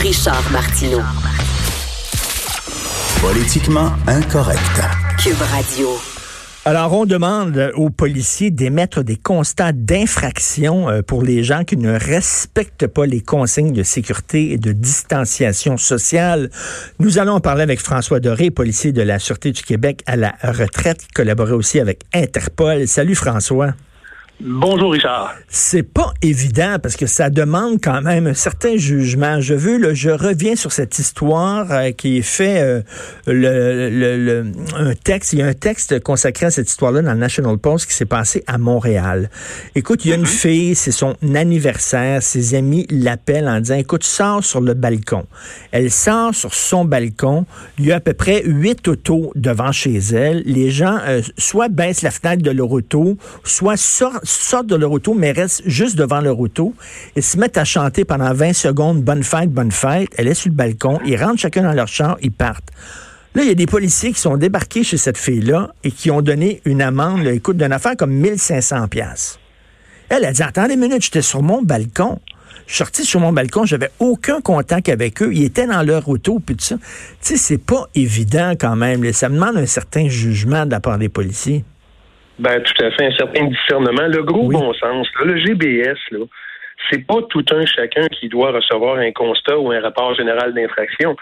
Richard Martineau. Politiquement incorrect. Cube Radio. Alors, on demande aux policiers d'émettre des constats d'infraction euh, pour les gens qui ne respectent pas les consignes de sécurité et de distanciation sociale. Nous allons en parler avec François Doré, policier de la Sûreté du Québec à la retraite, qui collaborait aussi avec Interpol. Salut François. Bonjour Richard. C'est pas évident parce que ça demande quand même un certain jugement. Je veux, là, je reviens sur cette histoire euh, qui est fait euh, le, le, le, un texte. Il y a un texte consacré à cette histoire-là dans le National Post qui s'est passé à Montréal. Écoute, il y a une fille, c'est son anniversaire. Ses amis l'appellent en disant, écoute, sors sur le balcon. Elle sort sur son balcon. Il y a à peu près huit autos devant chez elle. Les gens euh, soit baissent la fenêtre de leur auto, soit sortent sortent de leur auto, mais restent juste devant leur auto et se mettent à chanter pendant 20 secondes Bonne fête, bonne fête. Elle est sur le balcon. Ils rentrent chacun dans leur char, ils partent. Là, il y a des policiers qui sont débarqués chez cette fille-là et qui ont donné une amende, là, écoute, d'une affaire comme 1500 pièces. Elle a dit, attendez une minute, j'étais sur mon balcon. Je suis sorti sur mon balcon, j'avais aucun contact avec eux. Ils étaient dans leur auto, puis tout ça. Tu sais, c'est pas évident quand même. Ça demande un certain jugement de la part des policiers. Ben, tout à fait, un certain discernement. Le gros Oui. bon sens, là, le GBS, là, c'est pas tout un chacun qui doit recevoir un constat ou un rapport général d'infraction.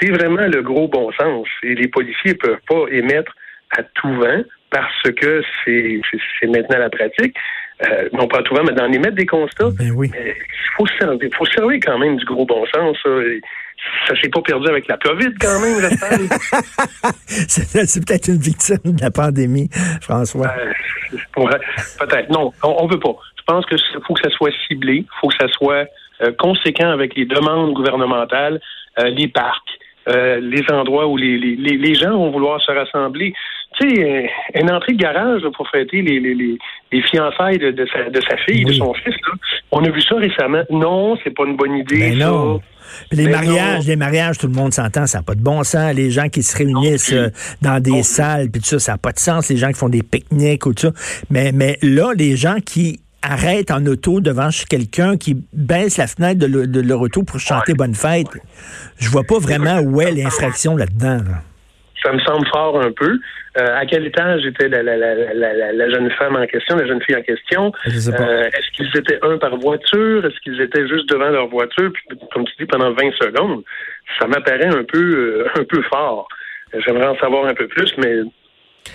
C'est vraiment le gros bon sens. Et les policiers peuvent pas émettre à tout vent parce que c'est c'est- c'est maintenant la pratique. Euh, non pas à tout vent, mais d'en émettre des constats. Ben oui. Mais Il faut servir, faut servir quand même du gros bon sens. Ça s'est pas perdu avec la COVID quand même, femme. c'est c'est peut-être une victime de la pandémie, François. Euh, ouais, Peut-être. Non, on, on veut pas. Je pense que faut que ça soit ciblé, il faut que ça soit euh, conséquent avec les demandes gouvernementales, euh, les parcs, euh, les endroits où les, les, les- gens vont vouloir se rassembler. Tu sais, euh, une entrée de garage là, pour fêter les, les, les, les fiançailles de, de, sa, de sa fille, de son fils. Là. On a vu ça récemment. Non, c'est pas une bonne idée. Ben ça. non. Puis les Mais mariages, non. les mariages, tout le monde s'entend, ça n'a pas de bon sens. Les gens qui se réunissent Non euh, dans des Non salles, puis tout ça, ça n'a pas de sens. Les gens qui font des pique-niques ou tout ça. Mais, mais là, les gens qui arrêtent en auto devant chez quelqu'un, qui baissent la fenêtre de, le- de leur auto pour chanter Bonne fête, je vois pas vraiment où est l'infraction là-dedans. là. Ça me semble fort un peu. Euh, à quel étage était la, la, la, la, la- la jeune femme en question, la jeune fille en question? Euh, Est-ce qu'ils étaient un par voiture? Est-ce qu'ils étaient juste devant leur voiture? Puis, comme tu dis, pendant 20 secondes, ça m'apparaît un peu euh, un peu fort. J'aimerais en savoir un peu plus, mais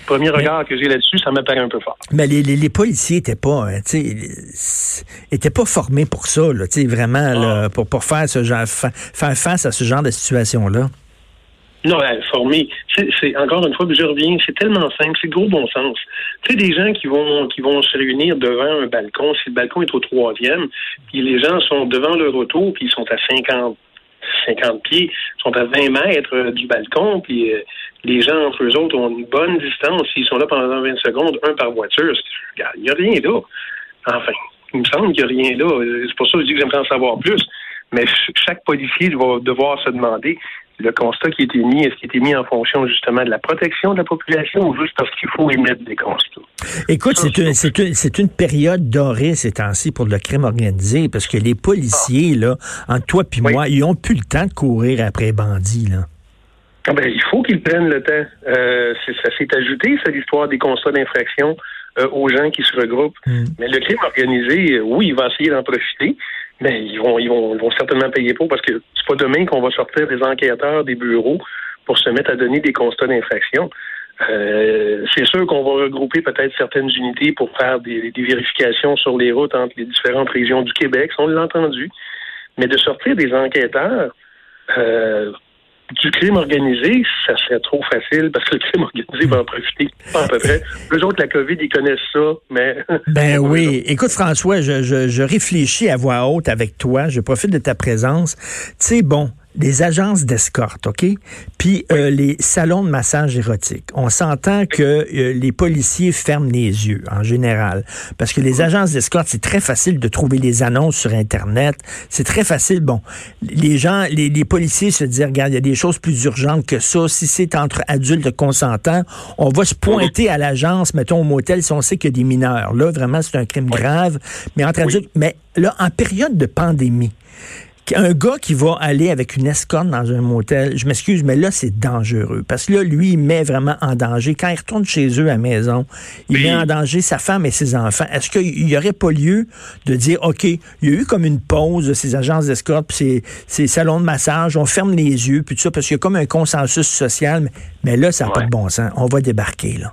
premier regard que j'ai là-dessus, ça m'apparaît un peu fort. Mais les, les, les policiers étaient pas, euh, étaient pas formés pour ça, là, vraiment, là, pour, pour faire ce genre, fa- faire face à ce genre de situation-là. Non. C'est, c'est encore une fois, je reviens, c'est tellement simple, c'est gros bon sens. Tu sais, des gens qui vont qui vont se réunir devant un balcon, si le balcon est au troisième, puis les gens sont devant leur auto, puis ils sont à 50 50 pieds, sont à 20 mètres euh, du balcon, puis euh, les gens entre eux autres ont une bonne distance. S'ils sont là pendant 20 secondes, un par voiture, il n'y a rien là. Enfin, il me semble qu'il n'y a rien là. C'est pour ça que je dis que j'aimerais en savoir plus. Mais ch- chaque policier va devoir se demander le constat qui a été mis, est-ce qu'il a été mis en fonction justement de la protection de la population ou juste parce qu'il faut émettre des constats? Écoute, c'est une, c'est une, c'est une période dorée ces temps-ci pour le crime organisé parce que les policiers, là, entre toi et Oui. moi, ils ont plus le temps de courir après les bandits, là. Ah ben, il faut qu'ils prennent le temps. Euh, c'est- ça s'est ajouté, ça, l'histoire des constats d'infraction euh, aux gens qui se regroupent. Mm. Mais le crime organisé, euh, oui, il va essayer d'en profiter, mais ils vont, ils vont, ils vont certainement payer pour parce que c'est pas demain qu'on va sortir des enquêteurs des bureaux pour se mettre à donner des constats d'infraction. Euh, c'est sûr qu'on va regrouper peut-être certaines unités pour faire des, des vérifications sur les routes entre les différentes régions du Québec, on l'a entendu. Mais de sortir des enquêteurs euh, du crime organisé, ça serait trop facile parce que le crime organisé va en profiter, à peu près. Eux autres, la COVID, ils connaissent ça, mais... Ben oui. Écoute, François, je, je, je réfléchis à voix haute avec toi. Je profite de ta présence. Tu sais, bon, les agences d'escorte, OK? Puis euh, les salons de massage érotique. On s'entend que euh, les policiers ferment les yeux en général. Parce que les agences d'escorte, c'est très facile de trouver les annonces sur Internet. C'est très facile. Bon, les gens, les, les policiers se disent, regarde, il y a des choses plus urgentes que ça. Si c'est entre adultes consentants, on va se pointer à l'agence, mettons au motel, si on sait qu'il y a des mineurs. Là, vraiment, c'est un crime grave. Mais entre adultes, mais là, en période de pandémie, un gars qui va aller avec une escorte dans un motel, je m'excuse, mais là, c'est dangereux. Parce que là, lui, il met vraiment en danger. Quand il retourne chez eux à la maison, il met en danger sa femme et ses enfants. Est-ce qu'il n'y aurait pas lieu de dire, OK, il y a eu comme une pause de ces agences d'escorte, puis ces, ces, salons de massage, on ferme les yeux, puis tout ça, parce qu'il y a comme un consensus social, mais, là, ça n'a pas de bon sens. On va débarquer, là.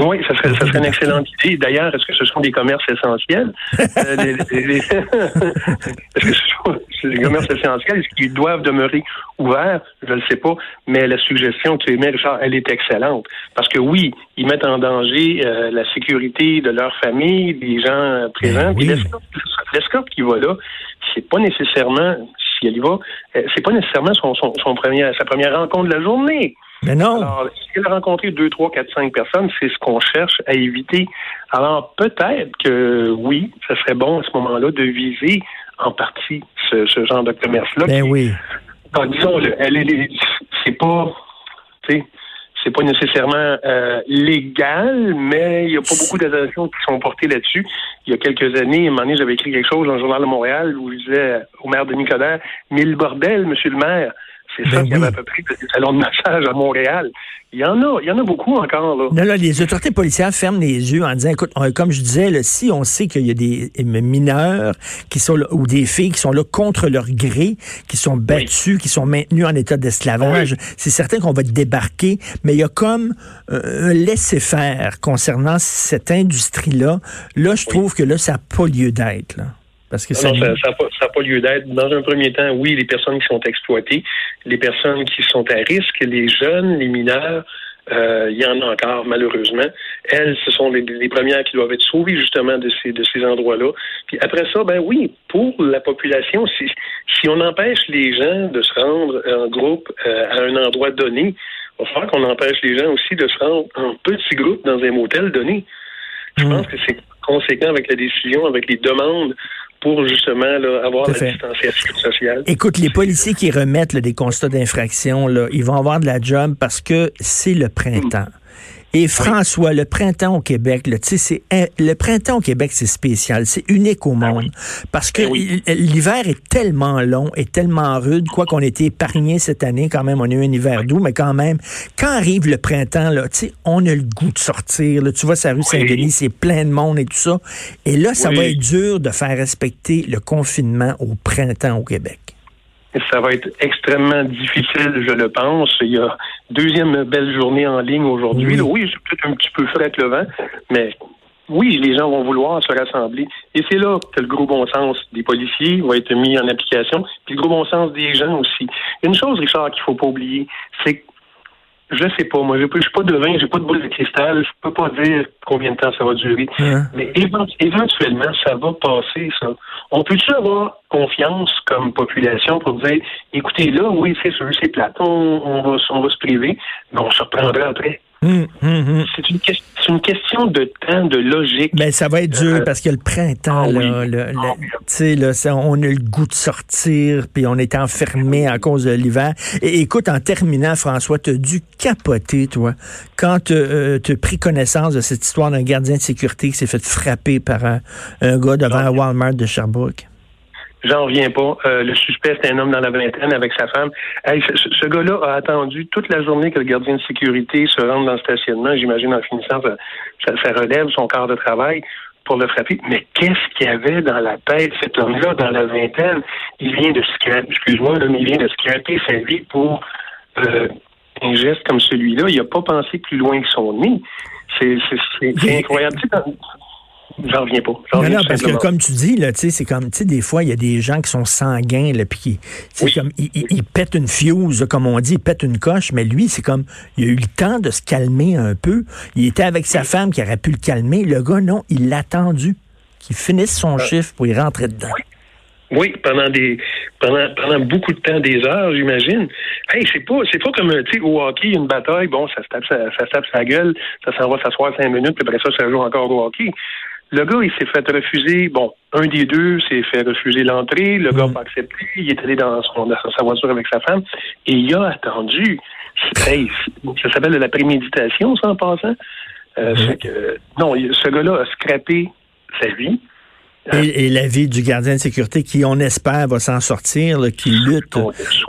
Oui, ça serait, ça serait une excellente idée. D'ailleurs, est-ce que ce sont des commerces essentiels? euh, les, les, les... est-ce que ce sont des commerces essentiels? Est-ce qu'ils doivent demeurer ouverts? Je ne le sais pas. Mais la suggestion que tu émets, Richard, elle est excellente. Parce que oui, ils mettent en danger euh, la sécurité de leur famille, des gens présents. Ben oui. L'escorte qui va là, c'est pas nécessairement, si elle y va, euh, c'est pas nécessairement son, son, son premier, sa première rencontre de la journée. Mais non. Alors, elle a rencontré deux, trois, quatre, cinq personnes, c'est ce qu'on cherche à éviter. Alors, peut-être que oui, ce serait bon à ce moment-là de viser en partie ce, ce genre de commerce-là. Ben oui. donc, disons, elle est, c'est pas, c'est pas nécessairement euh, légal, mais il y a pas beaucoup d'attention qui sont portées là-dessus. Il y a quelques années, à un moment donné, j'avais écrit quelque chose dans le journal de Montréal où je disais au maire de Nicodère, mille bordel, monsieur le maire. C'est Ben ça qu'il y avait à peu près des salons de massage à Montréal. Il y en a, il y en a beaucoup encore, là. Non, là, les autorités policières ferment les yeux en disant, écoute, on- comme je disais, là, si on sait qu'il y a des mineurs qui sont là, ou des filles qui sont là contre leur gré, qui sont battues, qui sont maintenues en état d'esclavage, c'est certain qu'on va débarquer, mais il y a comme euh, un laisser-faire concernant cette industrie-là. Là, je trouve que là, ça n'a pas lieu d'être. Parce que Non, ça n'a pas, pas lieu d'être. Dans un premier temps, oui, les personnes qui sont exploitées, les personnes qui sont à risque, les jeunes, les mineurs, euh, il y en a encore, malheureusement. Elles, ce sont les, les premières qui doivent être sauvées, justement, de ces, de ces endroits-là. Puis après ça, ben oui, pour la population, si, si on empêche les gens de se rendre en groupe euh, à un endroit donné, il va falloir qu'on empêche les gens aussi de se rendre en petits groupes dans un motel donné. Je Mm. pense que c'est conséquent avec la décision, avec les demandes pour justement là, avoir la distanciation sociale. Écoute, les policiers qui remettent là, des constats d'infraction, ils vont avoir de la job parce que c'est le printemps. Et François, le printemps au Québec, sais, c'est le printemps au Québec, c'est spécial, c'est unique au monde, parce que oui. l- l'hiver est tellement long et tellement rude, quoi qu'on ait été épargné cette année, quand même, on a eu un hiver doux, mais quand même, quand arrive le printemps, là, on a le goût de sortir. Là, tu vois, sa rue Saint-Denis, c'est plein de monde et tout ça. Et là, ça va être dur de faire respecter le confinement au printemps au Québec. Ça va être extrêmement difficile, je le pense. Il y a deuxième belle journée en ligne aujourd'hui. Oui. C'est peut-être un petit peu frais avec le vent, mais oui, les gens vont vouloir se rassembler. Et c'est là que le gros bon sens des policiers va être mis en application, puis le gros bon sens des gens aussi. Une chose, Richard, qu'il faut pas oublier, c'est que je sais pas, moi, je ne suis pas devin, j'ai pas de boule de cristal, je peux pas dire combien de temps ça va durer. Hein? Mais évent- éventuellement, ça va passer, ça. On peut-tu avoir confiance comme population pour dire, écoutez, là, oui, c'est sûr, c'est plate, on, on va, on va se priver, mais on se reprendra après. C'est une, question de temps, de logique. Ben, ça va être dur Euh, parce que le printemps, ah là, le- le- Ah, tu sais, là, ça, on a le goût de sortir, puis on est enfermé à cause de l'hiver. Et écoute, en terminant, François, tu as dû capoter, toi, quand tu as pris connaissance de cette histoire d'un gardien de sécurité qui s'est fait frapper par un, un gars devant un Walmart de Sherbrooke. J'en reviens pas. Euh, le suspect, c'est un homme dans la vingtaine avec sa femme. Hey, ce, ce- gars-là a attendu toute la journée que le gardien de sécurité se rende dans le stationnement. J'imagine en finissant, ça, ça, ça relève son quart de travail pour le frapper. Mais qu'est-ce qu'il y avait dans la tête, cet homme-là, dans la vingtaine? Il vient de scraper, excuse-moi, là, mais il vient de scraper sa vie pour euh, un geste comme celui-là. Il n'a pas pensé plus loin que son nez. C'est c'est- c'est- c'est incroyable. J'en reviens pas. Non, reviens non, parce que comme tu dis, là, c'est comme, tu sais, des fois, il y a des gens qui sont sanguins, là, puis qui, Oui. comme, ils, pètent une fuse, comme on dit, ils pètent une coche, mais lui, c'est comme, il a eu le temps de se calmer un peu. Il était avec sa femme qui aurait pu le calmer. Le gars, non, il l'a attendu qu'il finisse son chiffre pour y rentrer dedans. Oui, pendant des pendant pendant beaucoup de temps, des heures, j'imagine. Hey, c'est pas c'est pas comme tu sais au hockey, une bataille, bon, ça se tape ça, ça se tape sa gueule, ça s'en va s'asseoir cinq minutes, puis après ça, ça joue encore au hockey. Le gars, il s'est fait refuser, bon, un des deux s'est fait refuser l'entrée, le gars n'a pas accepté, il est allé dans, son, dans sa voiture avec sa femme, et il a attendu. Hey, ça s'appelle de la préméditation, ça, en passant. Euh, fait que, non, ce gars-là a scrappé sa vie. Et, et, la vie du gardien de sécurité qui, on espère, va s'en sortir, là, qui lutte,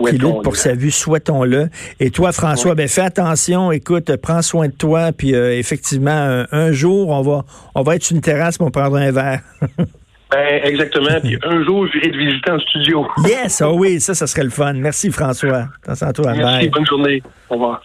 qui lutte pour sa vie, souhaitons-le. Et toi, François, ben fais attention, écoute, prends soin de toi, puis euh, effectivement, un, un, jour, on va, on va être sur une terrasse pour prendre un verre. ben, exactement. Puis un jour, j'irai te visiter en studio. yes, oh oui, ça, ça serait le fun. Merci, François. Attention à toi. Merci, Bye. bonne journée. Au revoir.